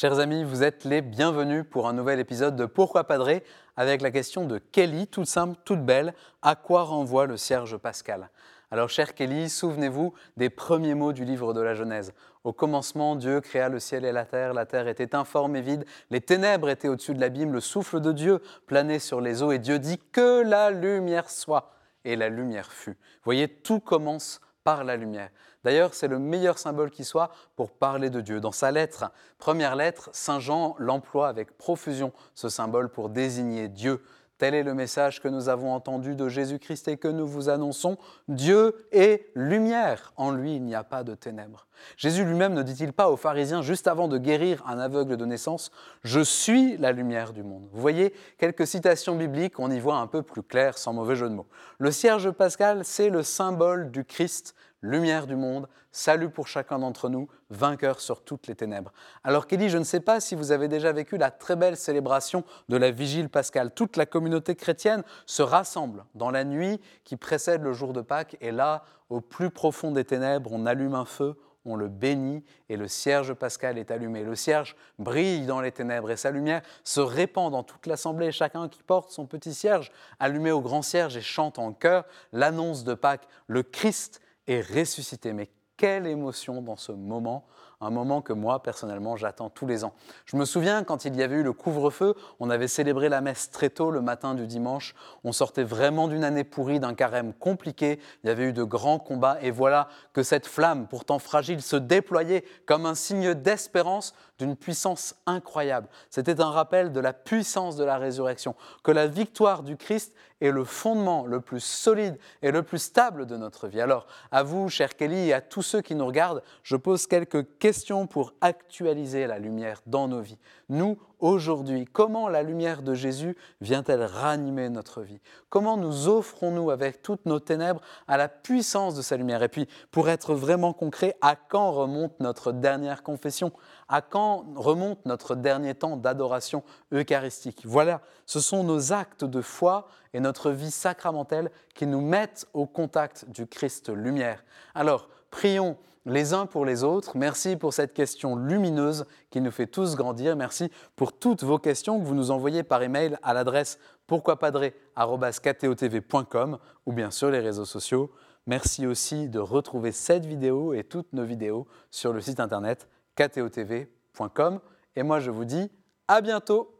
Chers amis, vous êtes les bienvenus pour un nouvel épisode de Pourquoi Padré avec la question de Kelly, toute simple, toute belle, à quoi renvoie le cierge pascal? Alors, cher Kelly, souvenez-vous des premiers mots du livre de la Genèse. Au commencement, Dieu créa le ciel et la terre, la terre était informe et vide, les ténèbres étaient au-dessus de l'abîme, le souffle de Dieu planait sur les eaux et Dieu dit que la lumière soit. Et la lumière fut. Vous voyez, tout commence par la lumière. D'ailleurs, c'est le meilleur symbole qui soit pour parler de Dieu. Dans sa lettre, première lettre, Saint Jean l'emploie avec profusion, ce symbole pour désigner Dieu. Tel est le message que nous avons entendu de Jésus-Christ et que nous vous annonçons. Dieu est lumière. En lui, il n'y a pas de ténèbres. Jésus lui-même ne dit-il pas aux pharisiens, juste avant de guérir un aveugle de naissance, Je suis la lumière du monde. Vous voyez, quelques citations bibliques, on y voit un peu plus clair, sans mauvais jeu de mots. Le cierge pascal, c'est le symbole du Christ lumière du monde, salut pour chacun d'entre nous, vainqueur sur toutes les ténèbres. Alors Kelly, je ne sais pas si vous avez déjà vécu la très belle célébration de la vigile pascale. Toute la communauté chrétienne se rassemble dans la nuit qui précède le jour de Pâques et là, au plus profond des ténèbres, on allume un feu, on le bénit et le cierge pascal est allumé. Le cierge brille dans les ténèbres et sa lumière se répand dans toute l'assemblée. Chacun qui porte son petit cierge allumé au grand cierge et chante en chœur l'annonce de Pâques. Le Christ et ressuscité. Mais quelle émotion dans ce moment un moment que moi, personnellement, j'attends tous les ans. Je me souviens quand il y avait eu le couvre-feu, on avait célébré la messe très tôt le matin du dimanche, on sortait vraiment d'une année pourrie, d'un carême compliqué, il y avait eu de grands combats, et voilà que cette flamme, pourtant fragile, se déployait comme un signe d'espérance d'une puissance incroyable. C'était un rappel de la puissance de la résurrection, que la victoire du Christ est le fondement le plus solide et le plus stable de notre vie. Alors, à vous, cher Kelly, et à tous ceux qui nous regardent, je pose quelques questions question pour actualiser la lumière dans nos vies. Nous, aujourd'hui, comment la lumière de Jésus vient-elle ranimer notre vie? Comment nous offrons-nous avec toutes nos ténèbres à la puissance de sa lumière? Et puis, pour être vraiment concret, à quand remonte notre dernière confession? À quand remonte notre dernier temps d'adoration eucharistique? Voilà, ce sont nos actes de foi et notre vie sacramentelle qui nous mettent au contact du Christ lumière. Alors, prions les uns pour les autres. Merci pour cette question lumineuse qui nous fait tous grandir. Merci pour toutes vos questions que vous nous envoyez par email à l'adresse pourquoipadré.com ou bien sur les réseaux sociaux. Merci aussi de retrouver cette vidéo et toutes nos vidéos sur le site internet ktotv.com. Et moi, je vous dis à bientôt